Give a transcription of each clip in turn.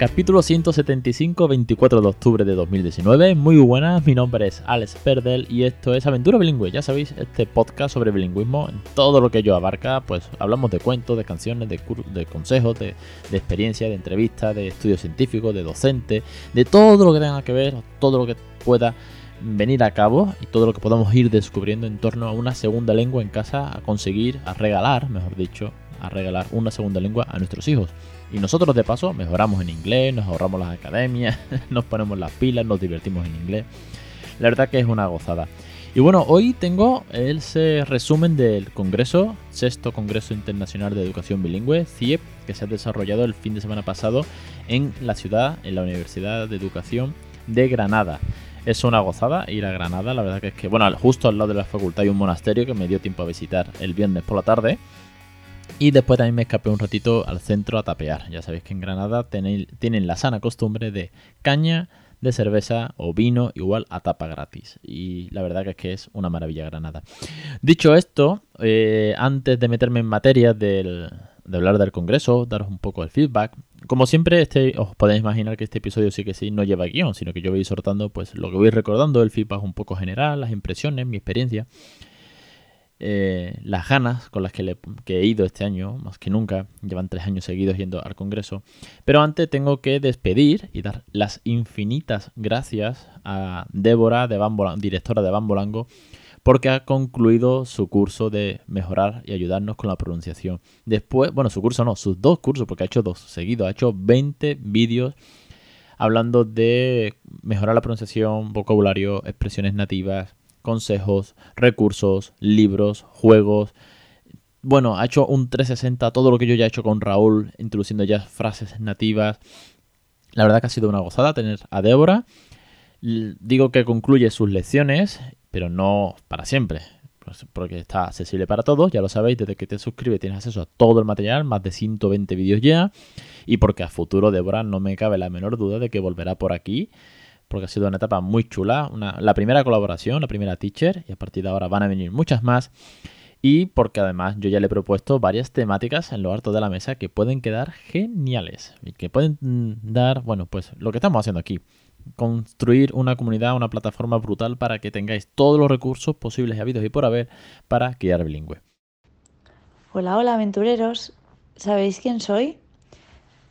Capítulo 175, 24 de octubre de 2019. Muy buenas, mi nombre es Alex Perdel y esto es Aventura Bilingüe. Ya sabéis, este podcast sobre bilingüismo, en todo lo que yo abarca, pues hablamos de cuentos, de canciones, de, de consejos, de, de, experiencia, de entrevistas, de estudios científicos, de docentes, de todo lo que tenga que ver, todo lo que pueda venir a cabo y todo lo que podamos ir descubriendo en torno a una segunda lengua en casa, a conseguir, a regalar, mejor dicho, a regalar una segunda lengua a nuestros hijos. Y nosotros de paso mejoramos en inglés, nos ahorramos las academias, nos ponemos las pilas, nos divertimos en inglés. La verdad que es una gozada. Y bueno, hoy tengo ese resumen del Congreso, sexto Congreso Internacional de Educación Bilingüe, CIEP, que se ha desarrollado el fin de semana pasado en la ciudad, en la Universidad de Educación de Granada. Es una gozada ir a Granada, la verdad que es que, bueno, justo al lado de la facultad hay un monasterio que me dio tiempo a visitar el viernes por la tarde. Y después también me escapé un ratito al centro a tapear. Ya sabéis que en Granada tienen la sana costumbre de caña de cerveza o vino igual a tapa gratis. Y la verdad que es que es una maravilla Granada. Dicho esto, eh, antes de meterme en materia del, de hablar del Congreso, daros un poco el feedback. Como siempre, este, os podéis imaginar que este episodio sí que sí no lleva guion, sino que yo voy soltando pues lo que voy recordando, el feedback un poco general, las impresiones, mi experiencia. Eh, las ganas con las que, he ido este año, más que nunca, llevan tres años seguidos yendo al Congreso. Pero antes tengo que despedir y dar las infinitas gracias a Débora, de directora de Bambolango, porque ha concluido su curso de mejorar y ayudarnos con la pronunciación. Después, bueno, su curso no, sus dos cursos, porque ha hecho dos seguidos, ha hecho 20 vídeos hablando de mejorar la pronunciación, vocabulario, expresiones nativas, consejos, recursos, libros, juegos. Bueno, ha hecho un 360, todo lo que yo ya he hecho con Raúl, introduciendo ya frases nativas. La verdad que ha sido una gozada tener a Débora. Digo que concluye sus lecciones, pero no para siempre, pues, porque está accesible para todos, ya lo sabéis, desde que te suscribes tienes acceso a todo el material, más de 120 vídeos ya, y porque a futuro Débora no me cabe la menor duda de que volverá por aquí porque ha sido una etapa muy chula, la primera colaboración, la primera teacher, y a partir de ahora van a venir muchas más. Y porque además yo ya le he propuesto varias temáticas en lo alto de la mesa que pueden quedar geniales y que pueden mm, dar, bueno, pues lo que estamos haciendo aquí. Construir una comunidad, una plataforma brutal para que tengáis todos los recursos posibles y habidos y por haber para criar bilingüe. Hola, hola aventureros. ¿Sabéis quién soy?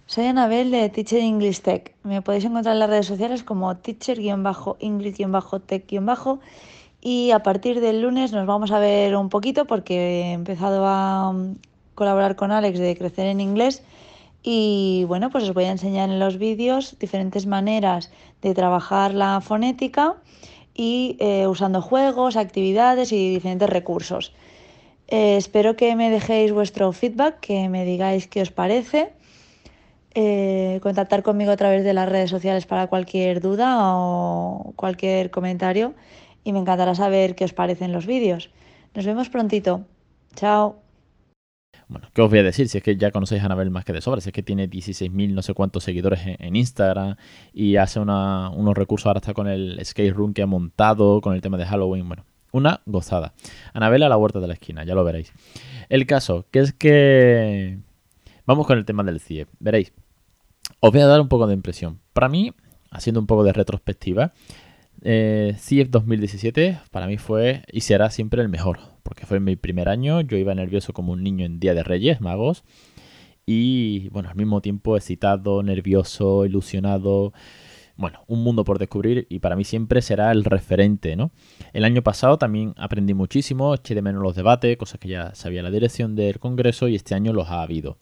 Soy Anabel de Teacher English Tech. Me podéis encontrar en las redes sociales como teacher-english-tech- y a partir del lunes nos vamos a ver un poquito porque he empezado a um, colaborar con Alex de Crecer en Inglés y bueno, pues os voy a enseñar en los vídeos diferentes maneras de trabajar la fonética y eh, usando juegos, actividades y diferentes recursos. Eh, espero que me dejéis vuestro feedback, que me digáis qué os parece eh, contactar conmigo a través de las redes sociales para cualquier duda o cualquier comentario y me encantará saber qué os parecen los vídeos. Nos vemos prontito. Chao. Bueno, ¿qué os voy a decir? Si es que ya conocéis a Anabel más que de sobra, si es que tiene 16.000 no sé cuántos seguidores en, Instagram y hace unos recursos, ahora está con el skate room que ha montado, con el tema de Halloween, bueno, una gozada. Anabel a la huerta de la esquina, ya lo veréis. El caso, que es que... Vamos con el tema del CIE. Veréis, os voy a dar un poco de impresión. Para mí, haciendo un poco de retrospectiva, eh, CIEF 2017 para mí fue y será siempre el mejor, porque fue mi primer año, yo iba nervioso como un niño en Día de Reyes Magos y bueno, al mismo tiempo excitado, nervioso, ilusionado, bueno, un mundo por descubrir y para mí siempre será el referente, ¿no? El año pasado también aprendí muchísimo, eché de menos los debates, cosas que ya sabía la dirección del Congreso y este año los ha habido.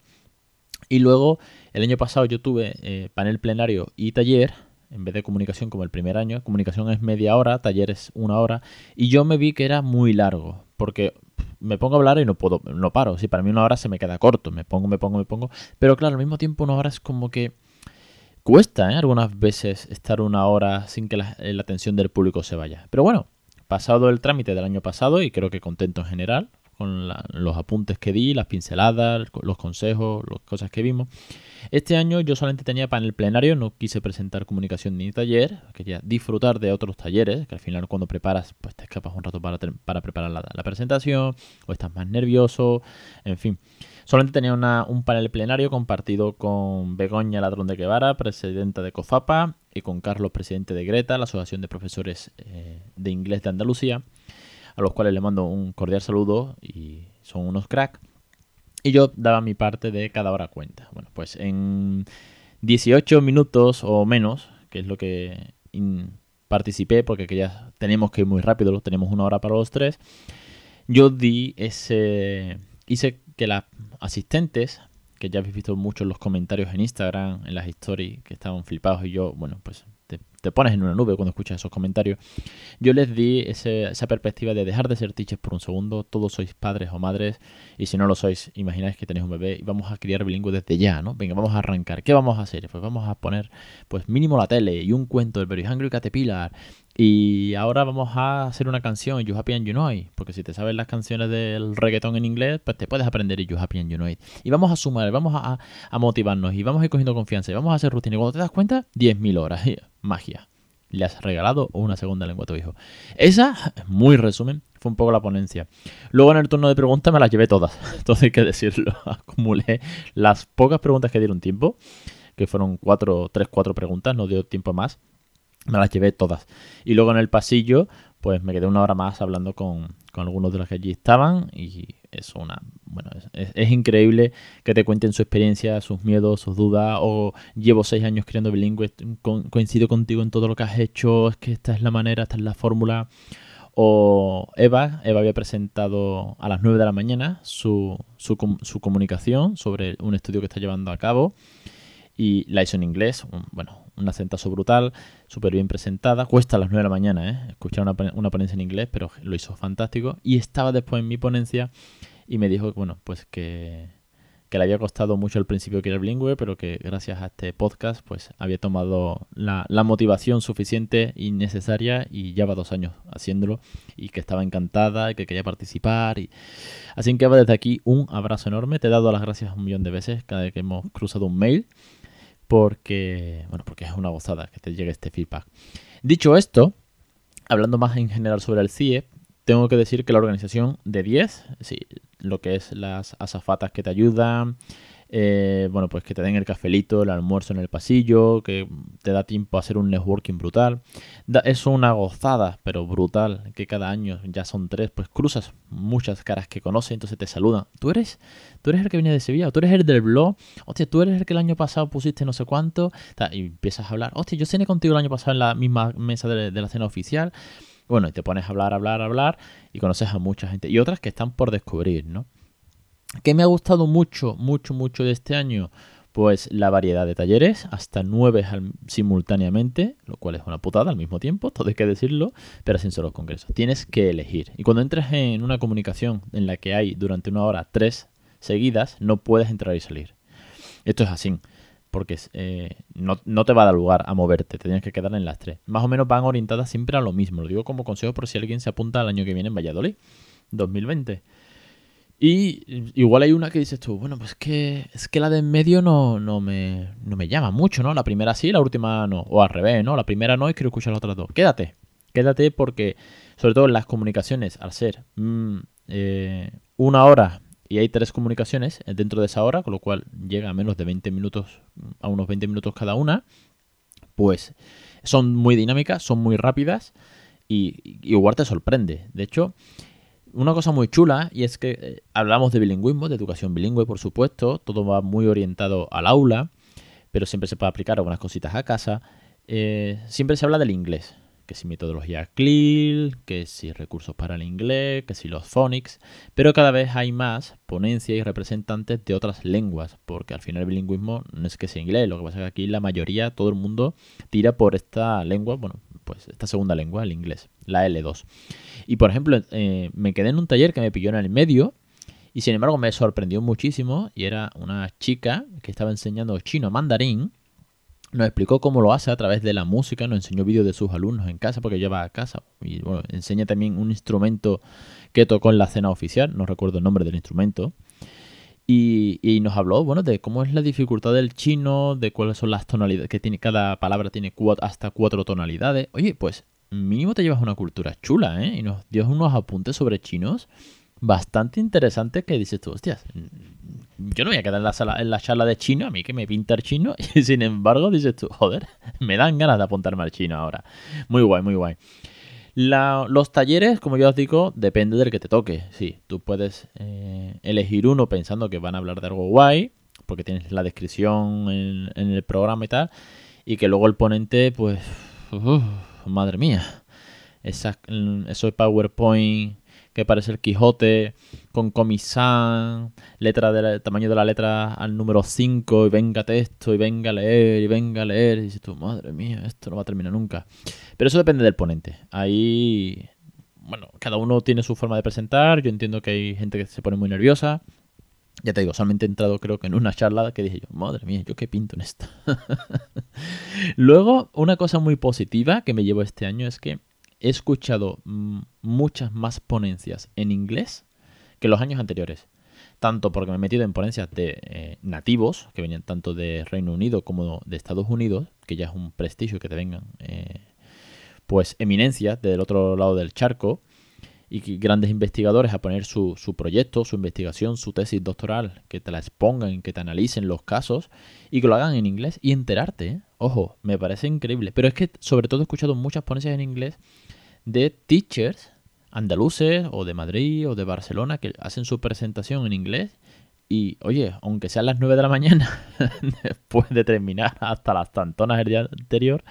Y luego, el año pasado yo tuve eh, panel plenario y taller, en vez de comunicación como el primer año. Comunicación es media hora, taller es una hora. Y yo me vi que era muy largo, porque me pongo a hablar y no puedo, no paro. Sí, para mí una hora se me queda corto, me pongo, me pongo, me pongo. Pero claro, al mismo tiempo una hora es como que cuesta, ¿eh? Algunas veces estar una hora sin que la, atención del público se vaya. Pero bueno, pasado el trámite del año pasado y creo que contento en general, con los apuntes que di, las pinceladas, los consejos, las cosas que vimos. Este año yo solamente tenía panel plenario, no quise presentar comunicación ni taller, quería disfrutar de otros talleres, que al final cuando preparas, pues te escapas un rato para, para preparar la, la, presentación, o estás más nervioso, en fin. Solamente tenía un panel plenario compartido con Begoña Ladrón de Guevara, presidenta de COFAPA, y con Carlos, presidente de Greta, la Asociación de Profesores eh, de Inglés de Andalucía, a los cuales le mando un cordial saludo y son unos cracks. Y yo daba mi parte de cada hora cuenta. Bueno, pues en 18 minutos o menos, que es lo que participé, porque ya tenemos que ir muy rápido, tenemos una hora para los tres, yo di ese... Hice que las asistentes, que ya habéis visto mucho en los comentarios en Instagram, en las stories, que estaban flipados y yo, bueno, pues te, pones en una nube cuando escuchas esos comentarios. Yo les di esa perspectiva de dejar de ser teachers por un segundo, todos sois padres o madres, y si no lo sois, imagináis que tenéis un bebé y vamos a criar bilingüe desde ya, ¿no? Venga, vamos a arrancar. ¿Qué vamos a hacer? Pues vamos a poner, pues mínimo la tele y un cuento del Very Hungry Caterpillar y ahora vamos a hacer una canción, You Happy and You Know It, porque si te sabes las canciones del reggaetón en inglés, pues te puedes aprender You Happy and You Know It. Y vamos a sumar, vamos a, motivarnos y vamos a ir cogiendo confianza y vamos a hacer rutina. Y cuando te das cuenta, 10.000 horas. Magia. Le has regalado una segunda lengua a tu hijo. Esa, muy resumen, fue un poco la ponencia. Luego en el turno de preguntas me las llevé todas. Todo hay que decirlo. Acumulé las pocas preguntas que dieron tiempo, que fueron cuatro, tres, cuatro preguntas, no dio tiempo más me las llevé todas. Y luego en el pasillo, pues me quedé una hora más hablando con, algunos de los que allí estaban y es una, bueno, es, increíble que te cuenten su experiencia, sus miedos, sus dudas, o llevo seis años criando bilingüe, coincido contigo en todo lo que has hecho, es que esta es la manera, esta es la fórmula. O Eva, Eva había presentado a las 9 de la mañana su, su, su comunicación sobre un estudio que está llevando a cabo y la hizo en inglés, bueno, un acentazo brutal, súper bien presentada. Cuesta a las 9 de la mañana, ¿eh? Escuchar una, una, ponencia en inglés, pero lo hizo fantástico. Y estaba después en mi ponencia y me dijo, bueno, pues que, que le había costado mucho al principio que era bilingüe, pero que gracias a este podcast, pues había tomado la, la motivación suficiente y necesaria y lleva dos años haciéndolo y que estaba encantada y que quería participar. Y... Así que desde aquí un abrazo enorme. Te he dado las gracias un millón de veces cada vez que hemos cruzado un mail porque, bueno, porque es una gozada que te llegue este feedback. Dicho esto, hablando más en general sobre el CIE, tengo que decir que la organización de 10, sí, lo que es las azafatas que te ayudan, eh, bueno, pues que te den el cafelito, el almuerzo en el pasillo, que te da tiempo a hacer un networking brutal. es una gozada, pero brutal, que cada año ya son tres, pues cruzas muchas caras que conoces, entonces te saludan. Tú eres, tú eres el que viene de Sevilla, tú eres el del blog, hostia, tú eres el que el año pasado pusiste no sé cuánto, y empiezas a hablar, hostia, yo cené contigo el año pasado en la misma mesa de, de la cena oficial. Bueno, y te pones a hablar, hablar, hablar, y conoces a mucha gente. Y otras que están por descubrir, ¿no? ¿Qué me ha gustado mucho, mucho, mucho de este año? Pues la variedad de talleres, hasta nueve simultáneamente, lo cual es una putada al mismo tiempo, todo hay que decirlo, pero sin solo congresos. Tienes que elegir. Y cuando entras en una comunicación en la que hay durante una hora tres seguidas, no puedes entrar y salir. Esto es así, porque eh, no, no, te va a dar lugar a moverte, te tienes que quedar en las tres. Más o menos van orientadas siempre a lo mismo, lo digo como consejo por si alguien se apunta al año que viene en Valladolid, 2020. Y igual hay una que dices tú, bueno, pues que es que la de en medio no, no, me, no me llama mucho, ¿no? La primera sí, la última no. O al revés, ¿no? La primera no y quiero escuchar las otras dos. Quédate, quédate porque, sobre todo en las comunicaciones, al ser mm, eh, una hora y hay tres comunicaciones dentro de esa hora, con lo cual llega a menos de 20 minutos, a unos 20 minutos cada una, pues son muy dinámicas, son muy rápidas y igual te sorprende. De hecho, una cosa muy chula y es que eh, hablamos de bilingüismo, de educación bilingüe, por supuesto, todo va muy orientado al aula, pero siempre se puede aplicar algunas cositas a casa. Eh, siempre se habla del inglés, que si metodología CLIL, que si recursos para el inglés, que si los phonics, pero cada vez hay más ponencias y representantes de otras lenguas, porque al final el bilingüismo no es que sea inglés, lo que pasa es que aquí la mayoría, todo el mundo tira por esta lengua, bueno, pues esta segunda lengua, el inglés, la L2. Y por ejemplo, eh, me quedé en un taller que me pilló en el medio y sin embargo me sorprendió muchísimo y era una chica que estaba enseñando chino mandarín. Nos explicó cómo lo hace a través de la música, nos enseñó vídeos de sus alumnos en casa, porque lleva a casa. Y bueno, enseña también un instrumento que tocó en la cena oficial, no recuerdo el nombre del instrumento. Y, nos habló, bueno, de cómo es la dificultad del chino, de cuáles son las tonalidades, que tiene cada palabra tiene hasta cuatro tonalidades. Oye, pues mínimo te llevas una cultura chula, ¿eh? Y nos dio unos apuntes sobre chinos bastante interesantes que dices tú, hostias, yo no voy a quedar en la, sala, en la charla de chino, a mí que me pinta el chino, y sin embargo dices tú, joder, me dan ganas de apuntarme al chino ahora. Muy guay, muy guay los talleres, como yo os digo, depende del que te toque. Sí, tú puedes eh, elegir uno pensando que van a hablar de algo guay, porque tienes la descripción en, el programa y tal, y que luego el ponente, pues, madre mía, esa, eso de PowerPoint que parece el Quijote, con comisán, letra del tamaño de la letra al número 5, y venga texto, y venga a leer, y venga a leer, y dices tú, madre mía, esto no va a terminar nunca. Pero eso depende del ponente. Ahí, bueno, cada uno tiene su forma de presentar, yo entiendo que hay gente que se pone muy nerviosa. Ya te digo, solamente he entrado creo que en una charla que dije yo, madre mía, ¿yo qué pinto en esto? Luego, una cosa muy positiva que me llevo este año es que he escuchado muchas más ponencias en inglés que los años anteriores. Tanto porque me he metido en ponencias de eh, nativos, que venían tanto de Reino Unido como de Estados Unidos, que ya es un prestigio que te vengan, eh, pues eminencias del otro lado del charco, y grandes investigadores a poner su, su, proyecto, su investigación, su tesis doctoral, que te la expongan, que te analicen los casos y que lo hagan en inglés y enterarte. ¿eh? Ojo, me parece increíble. Pero es que sobre todo he escuchado muchas ponencias en inglés de teachers andaluces o de Madrid o de Barcelona que hacen su presentación en inglés y oye, aunque sean las 9 de la mañana, después de terminar hasta las tantonas el día anterior,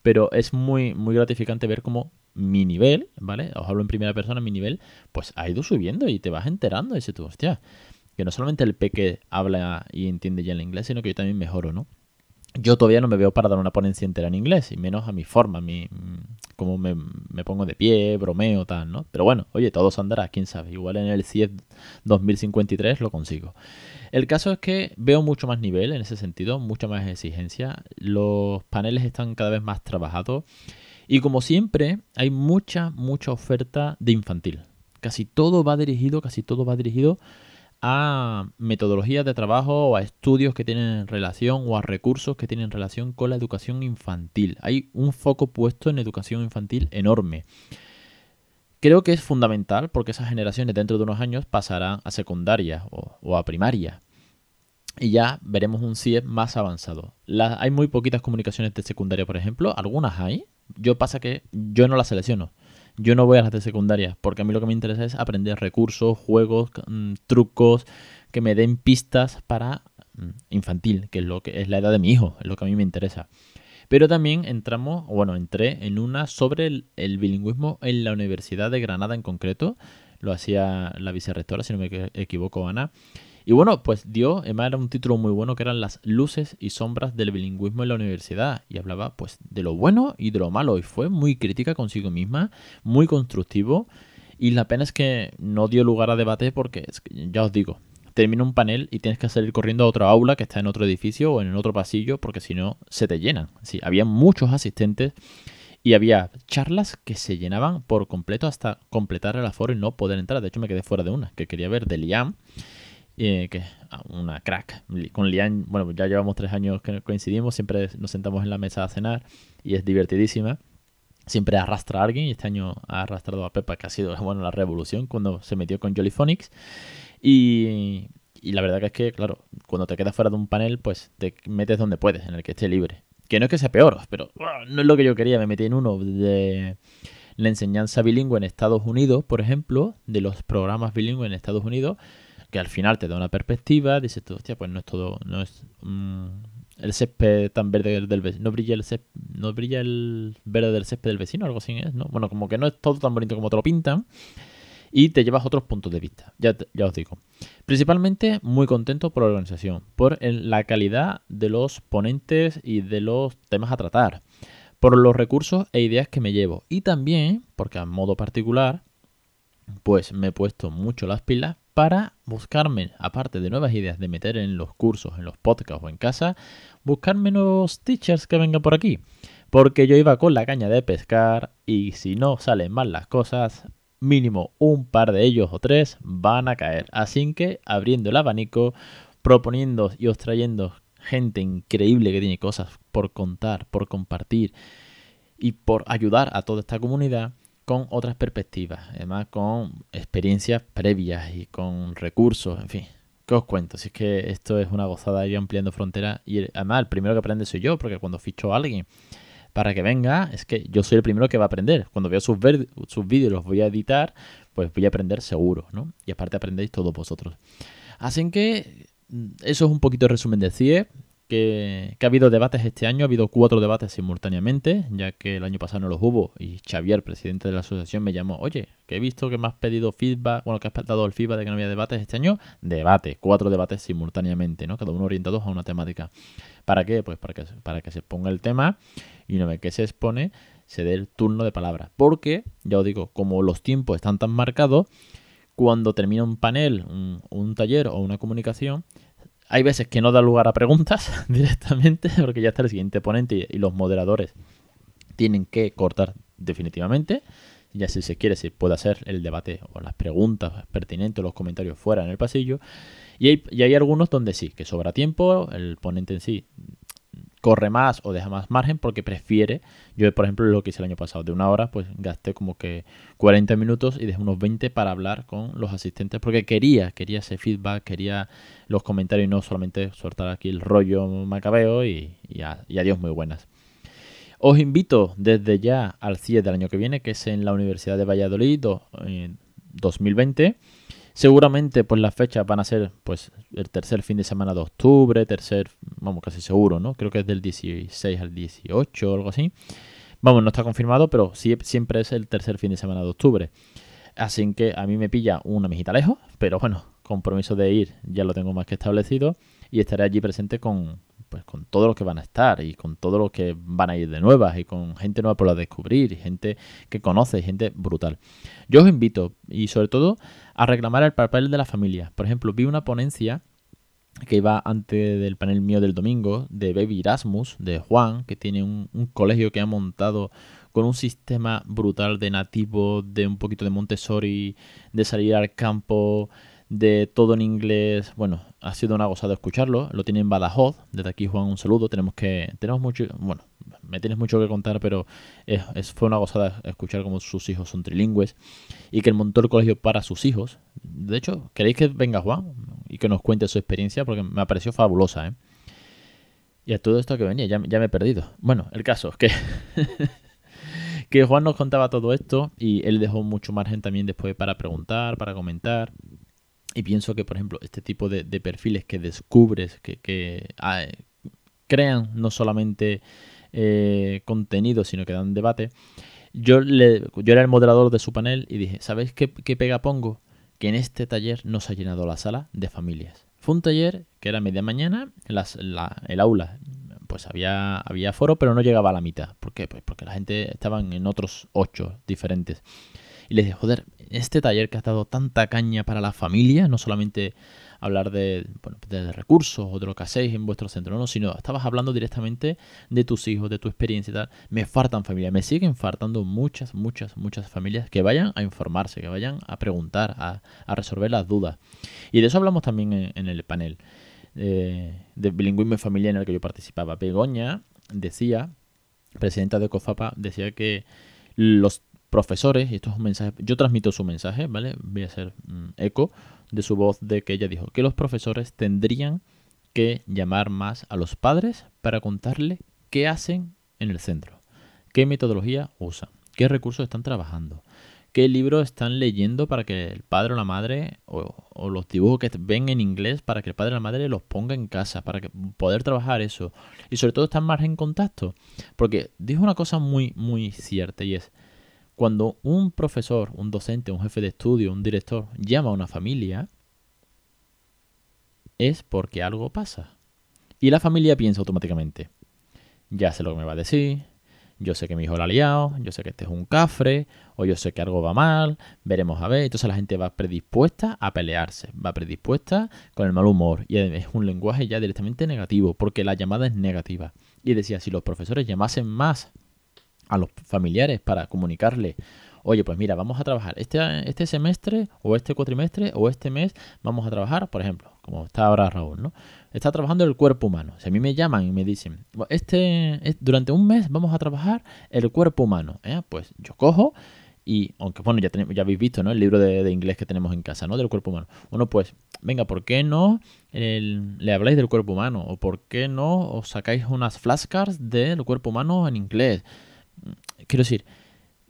pero es muy, muy gratificante ver cómo mi nivel, ¿vale? Os hablo en primera persona, mi nivel, pues ha ido subiendo y te vas enterando. Y dices tú, hostia, que no solamente el peque habla y entiende ya el inglés, sino que yo también mejoro, ¿no? yo todavía no me veo para dar una ponencia entera en inglés, y menos a mi forma, a mi, cómo me, pongo de pie, bromeo, tal, ¿no? Pero bueno, oye, todo se andará, quién sabe. Igual en el CIEF 2053 lo consigo. El caso es que veo mucho más nivel en ese sentido, mucha más exigencia. Los paneles están cada vez más trabajados. Y como siempre, hay mucha, mucha oferta de infantil. Casi todo va dirigido, casi todo va dirigido a metodologías de trabajo o a estudios que tienen relación o a recursos que tienen relación con la educación infantil. Hay un foco puesto en educación infantil enorme. Creo que es fundamental porque esas generaciones dentro de unos años pasarán a secundaria o, a primaria. Y ya veremos un CIE más avanzado. hay muy poquitas comunicaciones de secundaria, por ejemplo. Algunas hay. Yo pasa que yo no las selecciono. Yo no voy a las de secundaria, porque a mí lo que me interesa es aprender recursos, juegos, mm, trucos, que me den pistas para mm, infantil, que es lo que es la edad de mi hijo, es lo que a mí me interesa. Pero también entramos, bueno, entré en una sobre el, bilingüismo en la Universidad de Granada en concreto. Lo hacía la vicerrectora, si no me equivoco, Ana. Y bueno, pues dio, además era un título muy bueno que eran las luces y sombras del bilingüismo en la universidad. Y hablaba pues de lo bueno y de lo malo. Y fue muy crítica consigo misma, muy constructivo. Y la pena es que no dio lugar a debate porque, ya os digo, termina un panel y tienes que salir corriendo a otra aula que está en otro edificio o en otro pasillo porque si no se te llenan. Sí, había muchos asistentes y había charlas que se llenaban por completo hasta completar el aforo y no poder entrar. De hecho, me quedé fuera de una que quería ver de Liam que ah, una crack. Con Lian, bueno, ya llevamos tres años que coincidimos, siempre nos sentamos en la mesa a cenar y es divertidísima. Siempre arrastra a alguien y este año ha arrastrado a Pepa, que ha sido bueno la revolución cuando se metió con Jollyphonics. Y, y la verdad es que, claro, cuando te quedas fuera de un panel, pues te metes donde puedes, en el que esté libre. Que no es que sea peor, pero no es lo que yo quería. Me metí en uno de la enseñanza bilingüe en Estados Unidos, por ejemplo, de los programas bilingües en Estados Unidos que al final te da una perspectiva, dices tú, hostia, pues no es todo, no es mm, el césped tan verde del vecino, no brilla el césped, no brilla el verde del césped del vecino, algo así es, ¿no? Bueno, como que no es todo tan bonito como te lo pintan y te llevas otros puntos de vista, ya, ya os digo. Principalmente muy contento por la organización, por la calidad de los ponentes y de los temas a tratar, por los recursos e ideas que me llevo y también, porque a modo particular, pues me he puesto mucho las pilas para buscarme, aparte de nuevas ideas de meter en los cursos, en los podcasts o en casa, buscarme nuevos teachers que vengan por aquí. Porque yo iba con la caña de pescar y si no salen mal las cosas, mínimo un par de ellos o tres van a caer. Así que abriendo el abanico, proponiendo y os trayendo gente increíble que tiene cosas por contar, por compartir y por ayudar a toda esta comunidad con otras perspectivas, además con experiencias previas y con recursos, en fin. ¿Qué os cuento? Si es que esto es una gozada ir ampliando fronteras y además el primero que aprende soy yo, porque cuando ficho a alguien para que venga, es que yo soy el primero que va a aprender. Cuando veo sus, sus vídeos los voy a editar, pues voy a aprender seguro, ¿no? Y aparte aprendéis todos vosotros. Así que mm, eso es un poquito el resumen de CIE que, ha habido debates este año, ha habido cuatro debates simultáneamente, ya que el año pasado no los hubo y Xavier, presidente de la asociación, me llamó, oye, que he visto que me has pedido feedback, bueno, que has dado el feedback de que no había debates este año, debate, cuatro debates simultáneamente, ¿no? Cada uno orientados a una temática. ¿Para qué? Pues para que, para que se exponga el tema y una vez que se expone, se dé el turno de palabra. Porque, ya os digo, como los tiempos están tan marcados, cuando termina un panel, un taller o una comunicación, hay veces que no da lugar a preguntas directamente, porque ya está el siguiente ponente y los moderadores tienen que cortar definitivamente. Ya si se quiere, se puede hacer el debate o las preguntas pertinentes, los comentarios fuera en el pasillo. Y hay, y hay algunos donde sí, que sobra tiempo, el ponente en sí corre más o deja más margen porque prefiere. Yo, por ejemplo, lo que hice el año pasado, de una hora, pues gasté como que 40 minutos y dejé unos 20 para hablar con los asistentes porque quería, quería ese feedback, quería los comentarios y no solamente soltar aquí el rollo macabeo y, y, adiós muy buenas. Os invito desde ya al CIE del año que viene, que es en la Universidad de Valladolid 2020. Seguramente pues las fechas van a ser pues el tercer fin de semana de octubre, tercer, vamos, casi seguro, ¿no? Creo que es del 16 al 18 o algo así. Vamos, no está confirmado, pero sí, siempre es el tercer fin de semana de octubre. Así que a mí me pilla una mijita lejos, pero bueno, compromiso de ir ya lo tengo más que establecido y estaré allí presente con, pues con todo lo que van a estar y con todo lo que van a ir de nuevas y con gente nueva por la descubrir y gente que conoce y gente brutal. Yo os invito y sobre todo a reclamar el papel de la familia. Por ejemplo, vi una ponencia que iba antes del panel mío del domingo de Baby Erasmus, de Juan, que tiene un, un colegio que ha montado con un sistema brutal de nativo, de un poquito de Montessori, de salir al campo, de todo en inglés. Bueno, ha sido una gozada escucharlo. Lo tiene en Badajoz. Desde aquí, Juan, un saludo. Tenemos que. Tenemos mucho. Bueno, me tienes mucho que contar, pero fue una gozada escuchar cómo sus hijos son trilingües y que montó el colegio para sus hijos. De hecho, ¿queréis que venga Juan y que nos cuente su experiencia? Porque me pareció fabulosa, ¿eh? Y a todo esto que venía, ya, ya me he perdido. Bueno, el caso es que. que Juan nos contaba todo esto y él dejó mucho margen también después para preguntar, para comentar. Y pienso que, por ejemplo, este tipo de, perfiles que descubres, que, ah, crean no solamente eh, contenido, sino que dan debate, yo, le, yo era el moderador de su panel y dije, ¿sabéis qué, pega pongo? Que en este taller no se ha llenado la sala de familias. Fue un taller que era media mañana, el aula pues había, había foro, pero no llegaba a la mitad. ¿Por qué? Pues porque la gente estaba en otros ocho diferentes. Y les dije, joder, este taller que ha dado tanta caña para la familia, no solamente hablar de, bueno, de recursos o de lo que hacéis en vuestro centro, no, sino estabas hablando directamente de tus hijos, de tu experiencia y tal. Me faltan familias, me siguen faltando muchas, muchas, muchas familias que vayan a informarse, que vayan a preguntar, a, resolver las dudas. Y de eso hablamos también en, el panel de bilingüismo y familia en el que yo participaba. Begoña decía, presidenta de COFAPA, decía que los profesores, y esto es un mensaje, yo transmito su mensaje, ¿vale? Voy a hacer mm, eco de su voz de que ella dijo que los profesores tendrían que llamar más a los padres para contarle qué hacen en el centro, qué metodología usan, qué recursos están trabajando, qué libros están leyendo para que el padre o la madre, o, o, los dibujos que ven en inglés, para que el padre o la madre los ponga en casa, para que poder trabajar eso. Y sobre todo estar más en contacto. Porque dijo una cosa muy, muy cierta y es, cuando un profesor, un docente, un jefe de estudio, un director llama a una familia, es porque algo pasa. Y la familia piensa automáticamente, ya sé lo que me va a decir, yo sé que mi hijo lo ha liado, yo sé que este es un cafre, o yo sé que algo va mal, veremos a ver. Entonces la gente va predispuesta a pelearse, va predispuesta con el mal humor. Y es un lenguaje ya directamente negativo, porque la llamada es negativa. Y decía, si los profesores llamasen más a los familiares para comunicarle oye, pues mira, vamos a trabajar este, este semestre o este cuatrimestre o este mes, vamos a trabajar, por ejemplo, como está ahora Raúl, ¿no? Está trabajando el cuerpo humano. Si a mí me llaman y me dicen, este, durante un mes vamos a trabajar el cuerpo humano, ¿eh? pues yo cojo y aunque bueno, ya, ya habéis visto ¿no? el libro de, inglés que tenemos en casa, ¿no? Del cuerpo humano. Bueno, pues, venga, ¿por qué no le habláis del cuerpo humano? ¿O por qué no os sacáis unas flashcards del cuerpo humano en inglés? Quiero decir,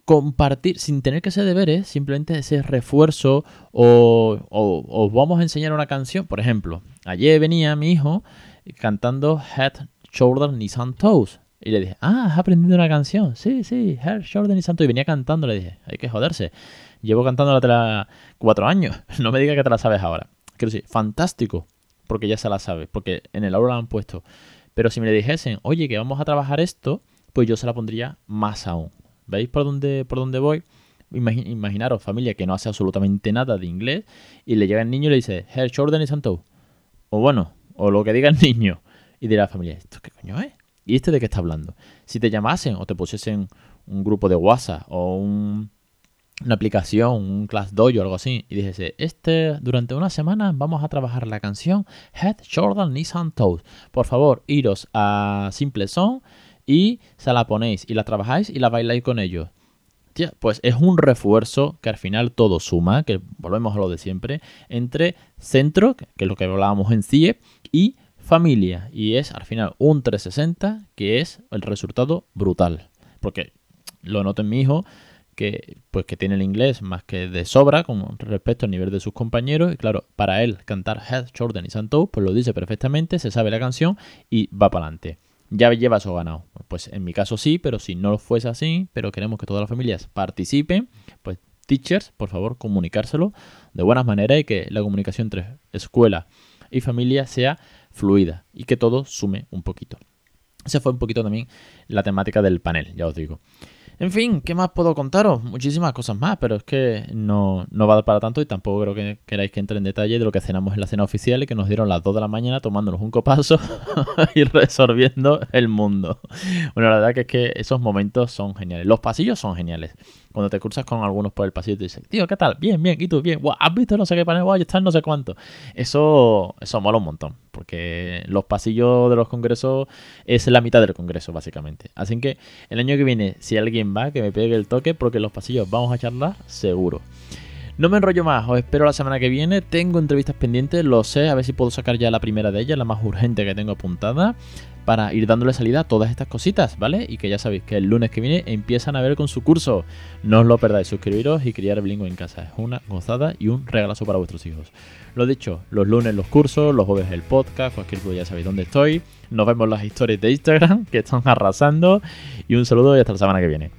compartir, sin tener que ser deberes, simplemente ese refuerzo o, os vamos a enseñar una canción. Por ejemplo, ayer venía mi hijo cantando Head, Shoulder, Knees and Toes. Y le dije, ah, has aprendido una canción. Sí, sí, Head, Shoulder, Knees and Toes. Y venía cantando, le dije, hay que joderse. Llevo cantando la cuatro años. No me digas que te la sabes ahora. Quiero decir, fantástico, porque ya se la sabe, porque en el aula la han puesto. Pero si me le dijesen, oye, que vamos a trabajar esto, pues yo se la pondría más aún. ¿Veis por dónde, por dónde voy? imaginaros familia que no hace absolutamente nada de inglés y le llega el niño y le dice, Herr Jordan y Santo. O bueno, o lo que diga el niño. Y dirá la familia, ¿esto qué coño es? ¿Y este de qué está hablando? Si te llamasen o te pusiesen un grupo de WhatsApp o una aplicación, un Class Dojo o algo así, y dijese, este, durante una semana vamos a trabajar la canción Head, Jordan, Nissan Toes. Por favor, iros a Simple Song y se la ponéis y la trabajáis y la bailáis con ellos. pues es un refuerzo que al final todo suma, que volvemos a lo de siempre, entre centro, que es lo que hablábamos en CIE, y familia. Y es al final un 360 que es el resultado brutal. Porque lo noto en mi hijo, que pues que tiene el inglés más que de sobra con respecto al nivel de sus compañeros y claro, para él cantar Head, Jordan y Santo pues lo dice perfectamente, se sabe la canción y va para adelante ya lleva eso ganado. Pues en mi caso sí, pero si no fuese así, pero queremos que todas las familias participen, pues teachers, por favor, comunicárselo de buenas maneras y que la comunicación entre escuela y familia sea fluida y que todo sume un poquito. Esa fue un poquito también la temática del panel, ya os digo. En fin, ¿qué más puedo contaros? Muchísimas cosas más, pero es que no, no va a dar para tanto y tampoco creo que queráis que entre en detalle de lo que cenamos en la cena oficial y que nos dieron las 2 de la mañana tomándonos un copazo y resolviendo el mundo. Bueno, la verdad que es que esos momentos son geniales. Los pasillos son geniales. Cuando te cruzas con algunos por el pasillo y te dicen, tío, ¿qué tal? Bien, bien, ¿y tú? Bien, ¿has visto no sé qué panel? Wow, estás no sé cuánto. Eso, eso mola un montón, porque los pasillos de los congresos es la mitad del congreso, básicamente. Así que el año que viene, si alguien va, que me pegue el toque, porque los pasillos vamos a charlar seguro. No me enrollo más, os espero la semana que viene. Tengo entrevistas pendientes, lo sé, a ver si puedo sacar ya la primera de ellas, la más urgente que tengo apuntada para ir dándole salida a todas estas cositas, ¿vale? Y que ya sabéis que el lunes que viene empiezan a ver con su curso. No os lo perdáis, suscribiros y criar bilingüe en casa. Es una gozada y un regalazo para vuestros hijos. Lo dicho, los lunes los cursos, los jueves el podcast, cualquier cosa ya sabéis dónde estoy. Nos vemos las historias de Instagram que están arrasando. Y un saludo y hasta la semana que viene.